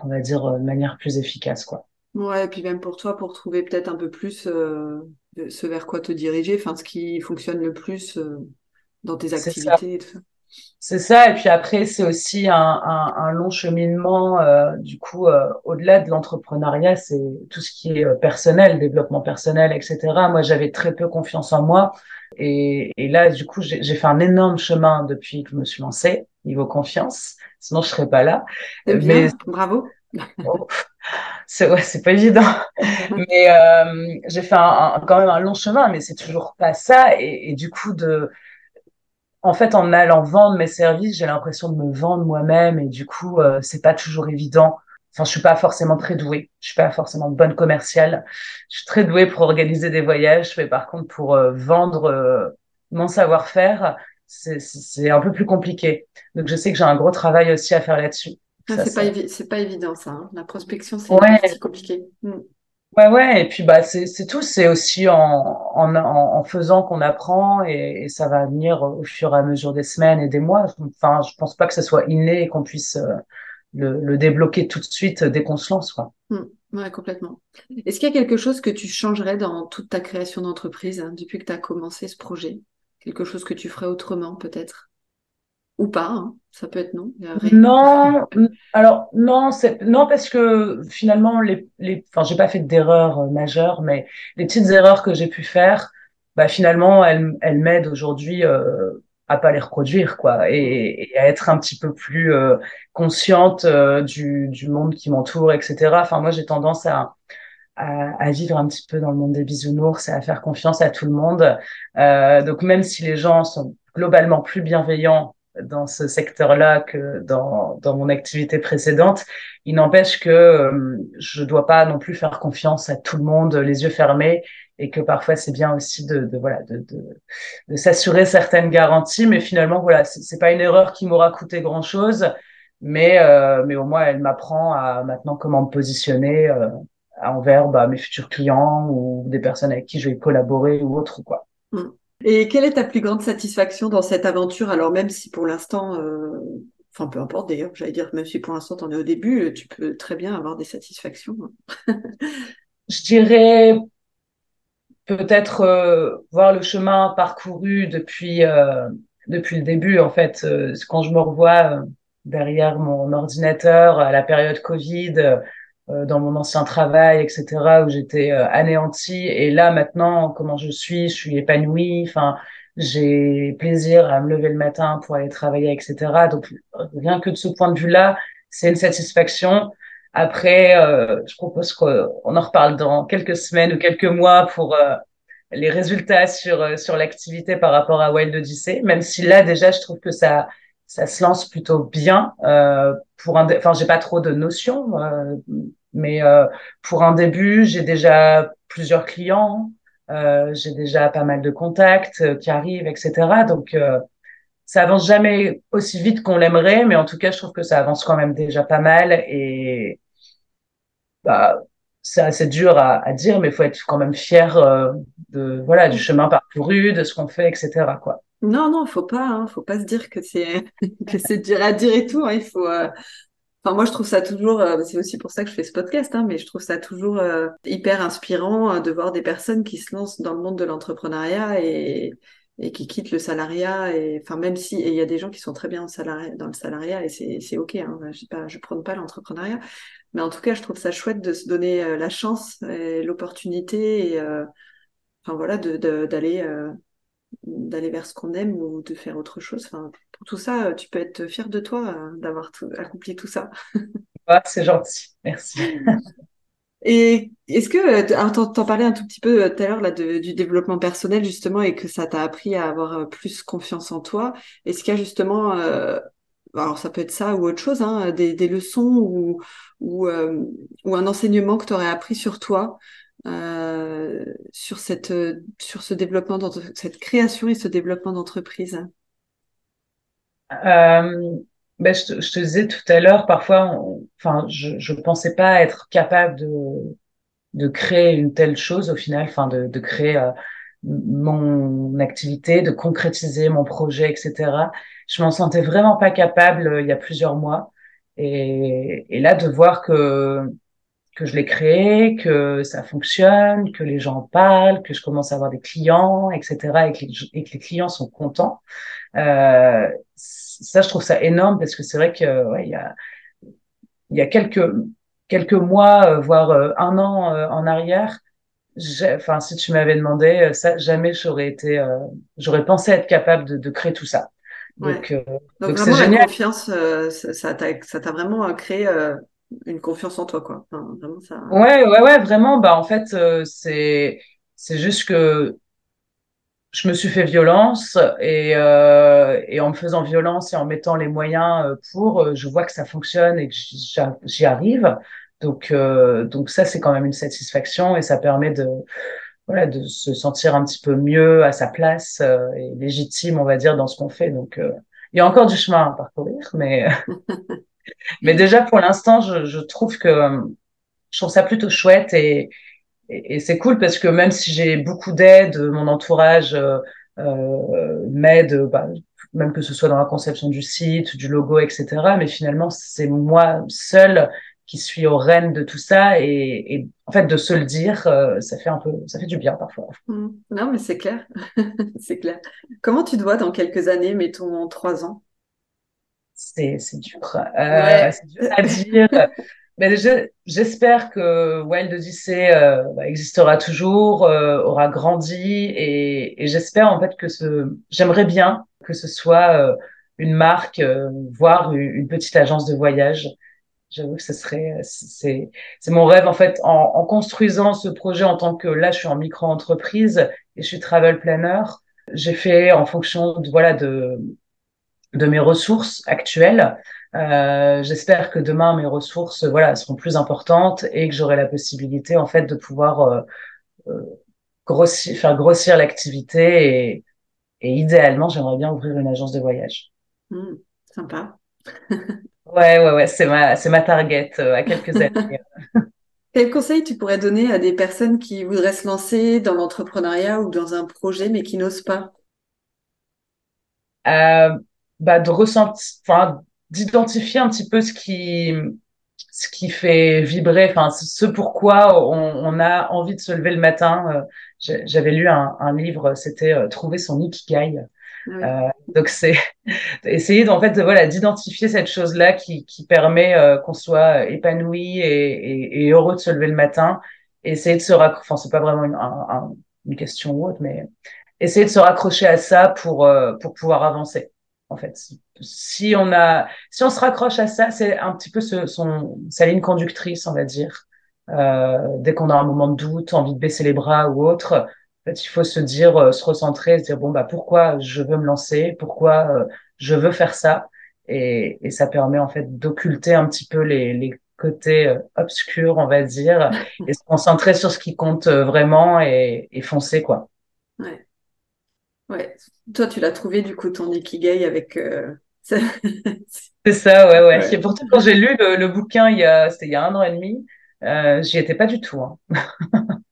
on va dire, de manière plus efficace, quoi. Ouais, et puis même pour toi, pour trouver peut-être un peu plus ce vers quoi te diriger, enfin ce qui fonctionne le plus dans tes activités et tout ça. C'est ça, et puis après, c'est aussi un, un, un, long cheminement. Euh, du coup, euh, au-delà de l'entrepreneuriat, c'est tout ce qui est euh, personnel, développement personnel, etc. Moi, j'avais très peu confiance en moi. Et, et là, du coup, j'ai fait un énorme chemin depuis que je me suis lancée, niveau confiance. Sinon, je serais pas là. Mais bravo. Oh, c'est ouais, c'est pas évident. mais euh, j'ai fait un, quand même un long chemin, mais c'est toujours pas ça. Et, et du coup, de en fait, en allant vendre mes services, j'ai l'impression de me vendre moi-même et du coup, euh, c'est pas toujours évident. Enfin, je suis pas forcément très douée. Je suis pas forcément bonne commerciale. Je suis très douée pour organiser des voyages, mais par contre, pour euh, vendre euh, mon savoir-faire, c'est un peu plus compliqué. Donc, je sais que j'ai un gros travail aussi à faire là-dessus. Ah, c'est pas, pas évident, ça. Hein. La prospection, c'est compliqué. Hmm. Ouais, ouais, et puis bah c'est c'est tout, c'est aussi en, en, en faisant qu'on apprend et, ça va venir au fur et à mesure des semaines et des mois. Enfin, je pense pas que ce soit inné et qu'on puisse euh, le, débloquer tout de suite dès qu'on se lance, quoi. Mmh, ouais, complètement. Est-ce qu'il y a quelque chose que tu changerais dans toute ta création d'entreprise hein, depuis que tu as commencé ce projet? Quelque chose que tu ferais autrement, peut-être? Ou pas, hein. ça peut être non. Non, alors non, non parce que finalement les, les enfin j'ai pas fait d'erreurs euh, majeures, mais les petites erreurs que j'ai pu faire, bah finalement elles, elles m'aident aujourd'hui euh, à pas les reproduire quoi et, et, à être un petit peu plus euh, consciente euh, du, du monde qui m'entoure, etc. Enfin moi j'ai tendance à, à, à vivre un petit peu dans le monde des bisounours et à faire confiance à tout le monde. Euh, donc même si les gens sont globalement plus bienveillants dans ce secteur-là que dans, dans mon activité précédente. Il n'empêche que euh, je dois pas non plus faire confiance à tout le monde les yeux fermés et que parfois c'est bien aussi de, de voilà de, de, de s'assurer certaines garanties. Mais finalement voilà c'est pas une erreur qui m'aura coûté grand chose, mais euh, mais au moins elle m'apprend à maintenant comment me positionner euh, envers bah, mes futurs clients ou des personnes avec qui je vais collaborer ou autre quoi. Mmh. Et quelle est ta plus grande satisfaction dans cette aventure? Alors même si pour l'instant, euh, enfin peu importe d'ailleurs, j'allais dire, même si pour l'instant tu en es au début, tu peux très bien avoir des satisfactions. Je dirais peut-être euh, voir le chemin parcouru depuis euh, depuis le début en fait. quand je me revois derrière mon ordinateur à la période Covid euh, dans mon ancien travail, etc., où j'étais euh, anéantie. Et là, maintenant, comment je suis, je suis épanouie. Enfin, j'ai plaisir à me lever le matin pour aller travailler, etc. Donc, rien que de ce point de vue-là, c'est une satisfaction. Après, euh, je propose qu'on en reparle dans quelques semaines ou quelques mois pour les résultats sur sur l'activité par rapport à Wild Odyssey. Même si là, déjà, je trouve que ça ça se lance plutôt bien. Euh, pour un, enfin, j'ai pas trop de notions, euh, mais euh, pour un début, j'ai déjà plusieurs clients, euh, j'ai déjà pas mal de contacts euh, qui arrivent, etc. Donc ça avance jamais aussi vite qu'on l'aimerait, mais en tout cas, je trouve que ça avance quand même déjà pas mal et bah, c'est assez dur à, à dire, mais faut être quand même fier euh, de voilà du chemin parcouru, de ce qu'on fait, etc. Quoi. Non, non, faut pas, hein, faut pas se dire que c'est que c'est dur à dire et tout. Hein, il faut. Euh, enfin, moi, je trouve ça toujours. Euh, c'est aussi pour ça que je fais ce podcast, hein, mais je trouve ça toujours hyper inspirant de voir des personnes qui se lancent dans le monde de l'entrepreneuriat et et qui quittent le salariat et enfin même si il y a des gens qui sont très bien dans le salariat et c'est c'est ok hein, je pas je prône pas l'entrepreneuriat mais en tout cas je trouve ça chouette de se donner euh, la chance et l'opportunité et euh, enfin voilà de d'aller euh, d'aller vers ce qu'on aime ou de faire autre chose. Enfin pour tout ça tu peux être fier de toi d'avoir accompli tout ça. C'est gentil. Merci. Et est-ce que, euh, t'en parlais un tout petit peu euh, tout à l'heure là du développement personnel justement et que ça t'a appris à avoir euh, plus confiance en toi. Est-ce qu'il y a justement, alors ça peut être ça ou autre chose, hein, des, des, leçons ou ou, ou un enseignement que tu aurais appris sur toi, sur cette sur ce développement, cette création et ce développement d'entreprise? Ben, je, te, je, te, disais tout à l'heure, parfois, enfin, je, je pensais pas être capable de, de créer une telle chose au final, enfin, de, de créer euh, mon activité, de concrétiser mon projet, etc. Je m'en sentais vraiment pas capable euh, il y a plusieurs mois. Et, et là, de voir que que je l'ai créé, que ça fonctionne, que les gens parlent, que je commence à avoir des clients, etc., et que les, et que les clients sont contents. Euh, ça, je trouve ça énorme parce que c'est vrai que ouais, il y a il y a quelques quelques mois, euh, voire euh, un an euh, en arrière, enfin si tu m'avais demandé ça, jamais j'aurais été, j'aurais pensé être capable de, de créer tout ça. Donc, donc, vraiment la confiance, ça t'a vraiment créé une confiance en toi quoi. Enfin, vraiment ça. Ouais ouais ouais vraiment bah en fait c'est c'est juste que je me suis fait violence et, euh, et en me faisant violence et en mettant les moyens euh, pour, euh, je vois que ça fonctionne et que j'y arrive. Donc, euh, donc ça, c'est quand même une satisfaction et ça permet de, voilà, de se sentir un petit peu mieux à sa place euh, et légitime, on va dire, dans ce qu'on fait. Donc, il y a encore du chemin à parcourir, mais, mais déjà pour l'instant, je, je trouve que je trouve ça plutôt chouette et, et, c'est cool parce que même si j'ai beaucoup d'aide, mon entourage euh, euh, m'aide, bah, même que ce soit dans la conception du site, du logo, etc. Mais finalement, c'est moi seule qui suis au rênes de tout ça et, et, en fait de se le dire, euh, ça fait un peu, ça fait du bien parfois. Mmh. Non, mais c'est clair, c'est clair. Comment tu te vois dans quelques années, mettons en trois ans? C'est dur, euh, c'est dur à dire. Mais j'espère que Wild Odyssey euh, bah, existera toujours, euh, aura grandi et, et j'espère en fait que ce, j'aimerais bien que ce soit euh, une marque, euh, voire une, petite agence de voyage. J'avoue que ce serait, c'est, c'est mon rêve en fait en, en, construisant ce projet en tant que là je suis en micro-entreprise et je suis travel planner. J'ai fait en fonction de voilà de de mes ressources actuelles. Euh, J'espère que demain mes ressources voilà seront plus importantes et que j'aurai la possibilité en fait de pouvoir euh, euh, grossir, faire grossir l'activité et, et idéalement j'aimerais bien ouvrir une agence de voyage. Mmh, sympa. ouais ouais ouais c'est ma c'est ma target euh, à quelques années. Quel conseil tu pourrais donner à des personnes qui voudraient se lancer dans l'entrepreneuriat ou dans un projet mais qui n'osent pas? Euh, bah, de ressentir, enfin, d'identifier un petit peu ce qui, ce qui fait vibrer, enfin, ce pourquoi on, on, a envie de se lever le matin. Euh, j'avais lu un, un livre, c'était euh, Trouver son ikigai. Ah euh, donc c'est essayer en fait de voilà d'identifier cette chose là qui, qui permet euh, qu'on soit épanoui et, et, et, heureux de se lever le matin essayer de se raccrocher enfin c'est pas vraiment une, un, une question ou autre mais essayer de se raccrocher à ça pour pour pouvoir avancer en fait. Si on a, si on se raccroche à ça, c'est un petit peu ce, son, sa ligne conductrice, on va dire. Euh, dès qu'on a un moment de doute, envie de baisser les bras ou autre, en fait, il faut se dire, euh, se recentrer, se dire bon bah pourquoi je veux me lancer, pourquoi euh, je veux faire ça, et, et, ça permet en fait d'occulter un petit peu les, les côtés obscurs, on va dire, et se concentrer sur ce qui compte vraiment et, et foncer quoi. Ouais. Ouais. Toi, tu l'as trouvé du coup ton ikigai avec. Euh, c'est ça, ouais, ouais. Et pourtant, quand j'ai lu le, bouquin il y a, c'était il y a un an et demi, euh, j'y étais pas du tout. Hein.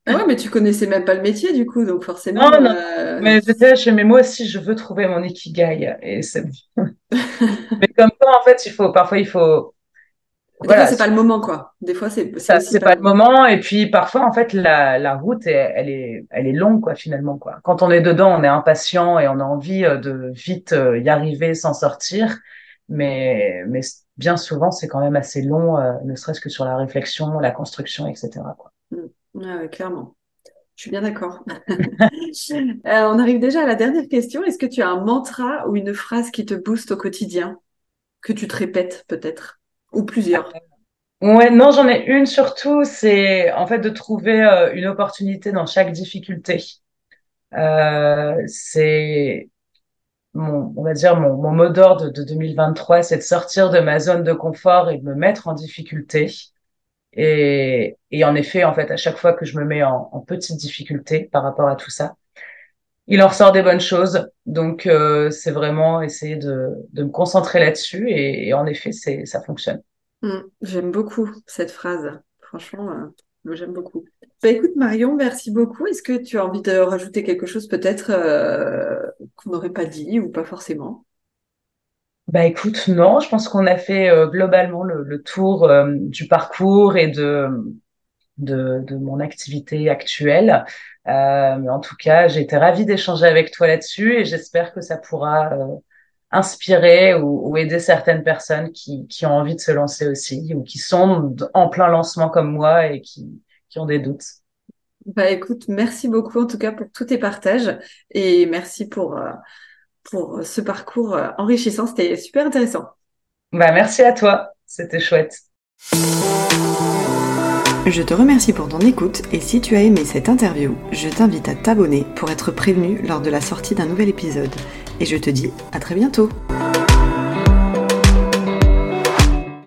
ah ouais, mais tu connaissais même pas le métier du coup, donc forcément. Non, non. Euh, mais j'étais chez mais moi aussi, je veux trouver mon ikigai. Et c'est. mais comme quoi, en fait, il faut parfois il faut des voilà, fois, c'est pas le moment, quoi. Des fois, c'est ça, c'est pas, le moment. Et puis, parfois, en fait, la, la route, elle, est, elle est longue, quoi, finalement, quoi. Quand on est dedans, on est impatient et on a envie euh, de vite euh, y arriver, s'en sortir. Mais, mais bien souvent, c'est quand même assez long, euh, ne serait-ce que sur la réflexion, la construction, etc. Quoi. Mmh. clairement. Je suis bien d'accord. on arrive déjà à la dernière question. Est-ce que tu as un mantra ou une phrase qui te booste au quotidien, que tu te répètes peut-être? Ou plusieurs Ouais, non, j'en ai une surtout, c'est en fait de trouver euh, une opportunité dans chaque difficulté. Euh, c'est mon, on va dire mon, mot d'ordre de 2023, c'est de sortir de ma zone de confort et de me mettre en difficulté. Et, en effet, en fait, à chaque fois que je me mets en petite difficulté par rapport à tout ça, il en ressort des bonnes choses. Donc, euh, c'est vraiment essayer de, de me concentrer là-dessus. Et, en effet, c'est, ça fonctionne. Mmh, j'aime beaucoup cette phrase. Franchement, euh, j'aime beaucoup. Bah, écoute, Marion, merci beaucoup. Est-ce que tu as envie de rajouter quelque chose peut-être euh, qu'on n'aurait pas dit ou pas forcément? Bah écoute, non, je pense qu'on a fait globalement le, le tour du parcours et de, de, de mon activité actuelle. Euh, mais en tout cas, j'ai été ravie d'échanger avec toi là-dessus et j'espère que ça pourra euh, inspirer ou, ou, aider certaines personnes qui, qui ont envie de se lancer aussi ou qui sont en plein lancement comme moi et qui, qui ont des doutes. Bah écoute, merci beaucoup en tout cas pour tous tes partages et merci pour, euh, pour ce parcours enrichissant. C'était super intéressant. Bah merci à toi, c'était chouette. Je te remercie pour ton écoute et si tu as aimé cette interview, je t'invite à t'abonner pour être prévenu lors de la sortie d'un nouvel épisode. Et je te dis à très bientôt